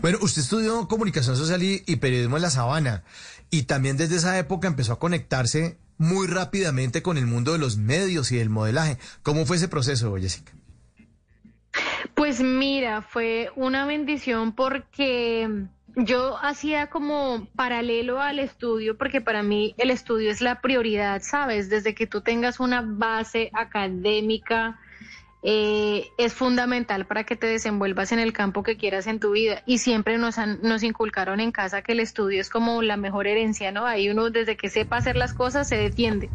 Bueno, usted estudió comunicación social y, periodismo en la Sabana y también desde esa época empezó a conectarse muy rápidamente con el mundo de los medios y del modelaje. ¿Cómo fue ese proceso, Jessica? Pues mira, fue una bendición porque yo hacía como paralelo al estudio, porque para mí el estudio es la prioridad, ¿sabes? Desde que tú tengas una base académica, eh, es fundamental para que te desenvuelvas en el campo que quieras en tu vida. Y siempre nos, han, nos inculcaron en casa que el estudio es como la mejor herencia, ¿no? Ahí uno desde que sepa hacer las cosas se defiende.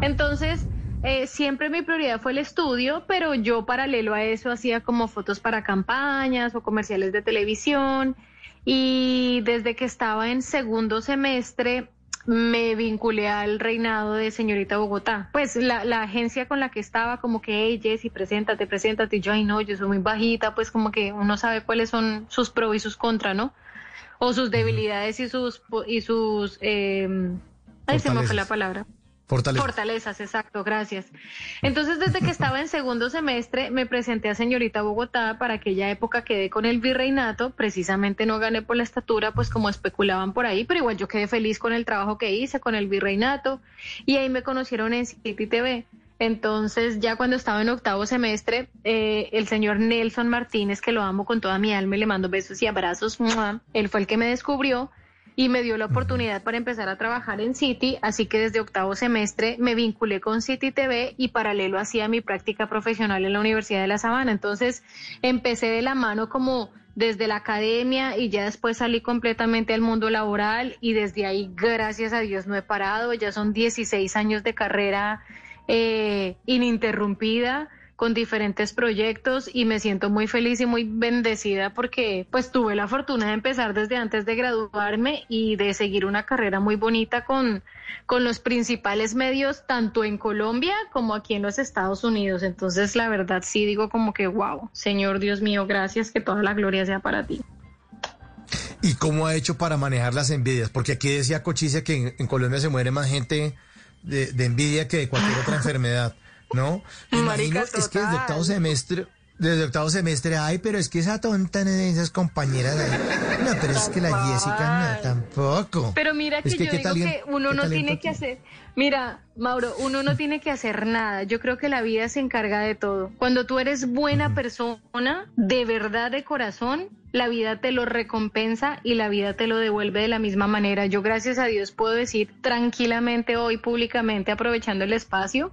Entonces, eh, siempre mi prioridad fue el estudio, pero yo paralelo a eso hacía como fotos para campañas o comerciales de televisión. Y desde que estaba en segundo semestre me vinculé al reinado de señorita Bogotá. Pues la, la agencia con la que estaba, como que, hey Jessy, preséntate, preséntate. Y yo, ay no, yo soy muy bajita, pues como que uno sabe cuáles son sus pros y sus contras, ¿no? O sus debilidades y sus, y sus, eh, ay, se me fue la palabra. Fortalezas. Fortalezas, exacto, gracias. Entonces, desde que estaba en segundo semestre, me presenté a señorita Bogotá para aquella época quedé con el virreinato, precisamente no gané por la estatura, pues como especulaban por ahí, pero igual yo quedé feliz con el trabajo que hice, con el virreinato, y ahí me conocieron en City TV. Entonces, ya cuando estaba en octavo semestre, eh, el señor Nelson Martínez, que lo amo con toda mi alma le mando besos y abrazos, él fue el que me descubrió y me dio la oportunidad para empezar a trabajar en City, así que desde octavo semestre me vinculé con City TV y paralelo hacía mi práctica profesional en la Universidad de La Sabana. Entonces empecé de la mano como desde la academia y ya después salí completamente al mundo laboral y desde ahí, gracias a Dios, no he parado. Ya son 16 años de carrera eh, ininterrumpida con diferentes proyectos y me siento muy feliz y muy bendecida porque pues tuve la fortuna de empezar desde antes de graduarme y de seguir una carrera muy bonita con, con los principales medios tanto en Colombia como aquí en los Estados Unidos. Entonces la verdad sí digo como que wow, Señor Dios mío, gracias, que toda la gloria sea para ti. ¿Y cómo ha hecho para manejar las envidias? Porque aquí decía Cochicia que en, en Colombia se muere más gente de, de envidia que de cualquier otra enfermedad. ¿No? Me imagino, es que desde octavo semestre, desde octavo semestre, ay, pero es que esa tonta de esas compañeras ahí. No, pero es que la Jessica no, tampoco. Pero mira que Es que, yo ¿qué digo que uno no tiene que hacer. Mira, Mauro, uno no tiene que hacer nada. Yo creo que la vida se encarga de todo. Cuando tú eres buena persona, de verdad, de corazón, la vida te lo recompensa y la vida te lo devuelve de la misma manera. Yo, gracias a Dios, puedo decir tranquilamente hoy, públicamente, aprovechando el espacio,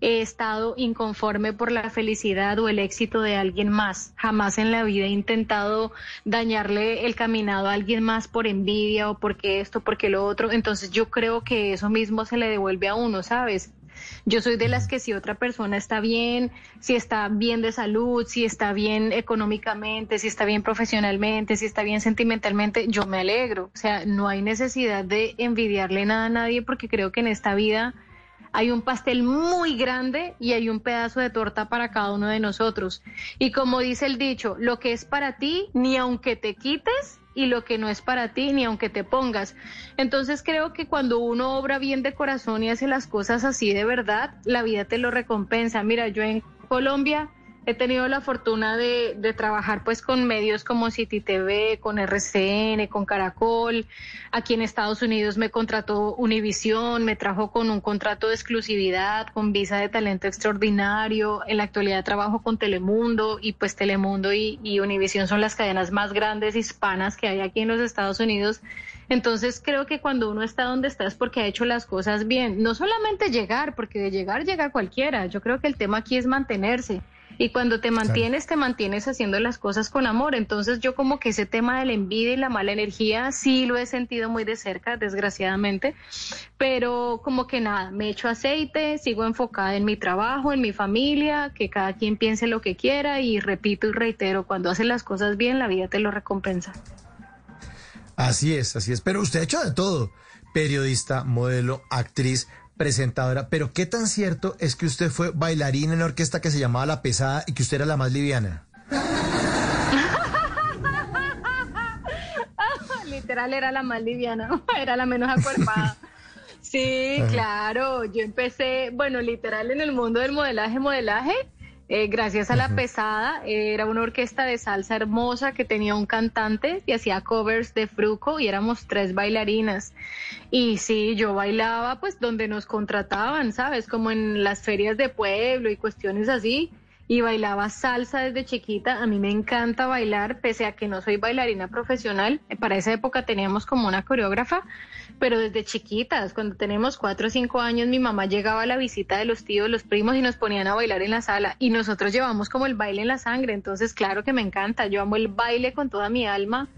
he estado inconforme por la felicidad o el éxito de alguien más. Jamás en la vida he intentado dañarle el caminado a alguien más por envidia o porque esto, porque lo otro. Entonces yo creo que eso mismo se le devuelve a uno, ¿sabes? Yo soy de las que si otra persona está bien, si está bien de salud, si está bien económicamente, si está bien profesionalmente, si está bien sentimentalmente, yo me alegro. O sea, no hay necesidad de envidiarle nada a nadie porque creo que en esta vida hay un pastel muy grande y hay un pedazo de torta para cada uno de nosotros. Y como dice el dicho, lo que es para ti, ni aunque te quites, y lo que no es para ti, ni aunque te pongas. Entonces creo que cuando uno obra bien de corazón y hace las cosas así de verdad, la vida te lo recompensa. Mira, yo en Colombia He tenido la fortuna de, de, trabajar pues con medios como City TV, con RCN, con Caracol. Aquí en Estados Unidos me contrató Univision, me trajo con un contrato de exclusividad, con visa de talento extraordinario. En la actualidad trabajo con Telemundo y pues Telemundo y, y Univision son las cadenas más grandes hispanas que hay aquí en los Estados Unidos. Entonces creo que cuando uno está donde está es porque ha hecho las cosas bien. No solamente llegar, porque de llegar llega cualquiera. Yo creo que el tema aquí es mantenerse. Y cuando te mantienes, te mantienes haciendo las cosas con amor. Entonces yo como que ese tema de la envidia y la mala energía sí lo he sentido muy de cerca, desgraciadamente. Pero como que nada, me echo aceite, sigo enfocada en mi trabajo, en mi familia, que cada quien piense lo que quiera y repito y reitero, cuando haces las cosas bien, la vida te lo recompensa. Así es, así es. Pero usted ha hecho de todo. Periodista, modelo, actriz, presentadora, pero ¿qué tan cierto es que usted fue bailarina en una orquesta que se llamaba La Pesada y que usted era la más liviana? Literal era la más liviana, era la menos acuerpada. Sí, claro, yo empecé, bueno, literal en el mundo del modelaje, modelaje, eh, gracias a La Pesada, era una orquesta de salsa hermosa que tenía un cantante y hacía covers de Fruco y éramos tres bailarinas. Y sí, yo bailaba pues donde nos contrataban, ¿sabes? Como en las ferias de pueblo y cuestiones así. Y bailaba salsa desde chiquita. A mí me encanta bailar, pese a que no soy bailarina profesional. Para esa época teníamos como una coreógrafa pero desde chiquitas, cuando tenemos cuatro o cinco años, mi mamá llegaba a la visita de los tíos, los primos y nos ponían a bailar en la sala y nosotros llevamos como el baile en la sangre, entonces claro que me encanta, yo amo el baile con toda mi alma.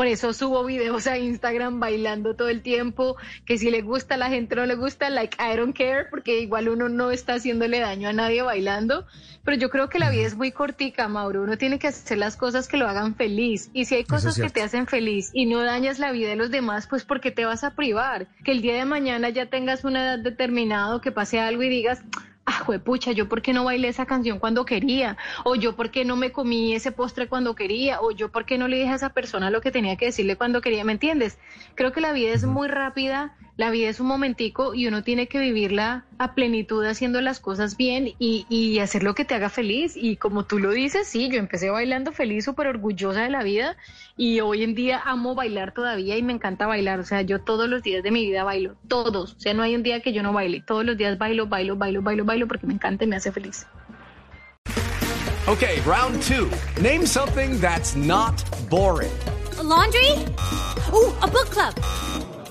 Por eso subo videos a Instagram bailando todo el tiempo, que si le gusta a la gente no le gusta, like I don't care, porque igual uno no está haciéndole daño a nadie bailando. Pero yo creo que la vida es muy cortica, Mauro. Uno tiene que hacer las cosas que lo hagan feliz. Y si hay cosas que te hacen feliz y no dañas la vida de los demás, pues porque te vas a privar. Que el día de mañana ya tengas una edad determinada, que pase algo y digas, ah, pucha, yo por qué no bailé esa canción cuando quería, o yo por qué no me comí ese postre cuando quería, o yo por qué no le dije a esa persona lo que tenía que decirle cuando quería, ¿me entiendes? Creo que la vida es muy rápida, la vida es un momentico y uno tiene que vivirla a plenitud haciendo las cosas bien y, y hacer lo que te haga feliz. Y como tú lo dices, sí, yo empecé bailando feliz, súper orgullosa de la vida y hoy en día amo bailar todavía y me encanta bailar. O sea, yo todos los días de mi vida bailo, todos. O sea, no hay un día que yo no baile. Todos los días bailo, bailo, bailo, bailo, bailo porque me encanta y me hace feliz. Okay, round two. Name something that's not boring. A laundry? Ooh, a book club.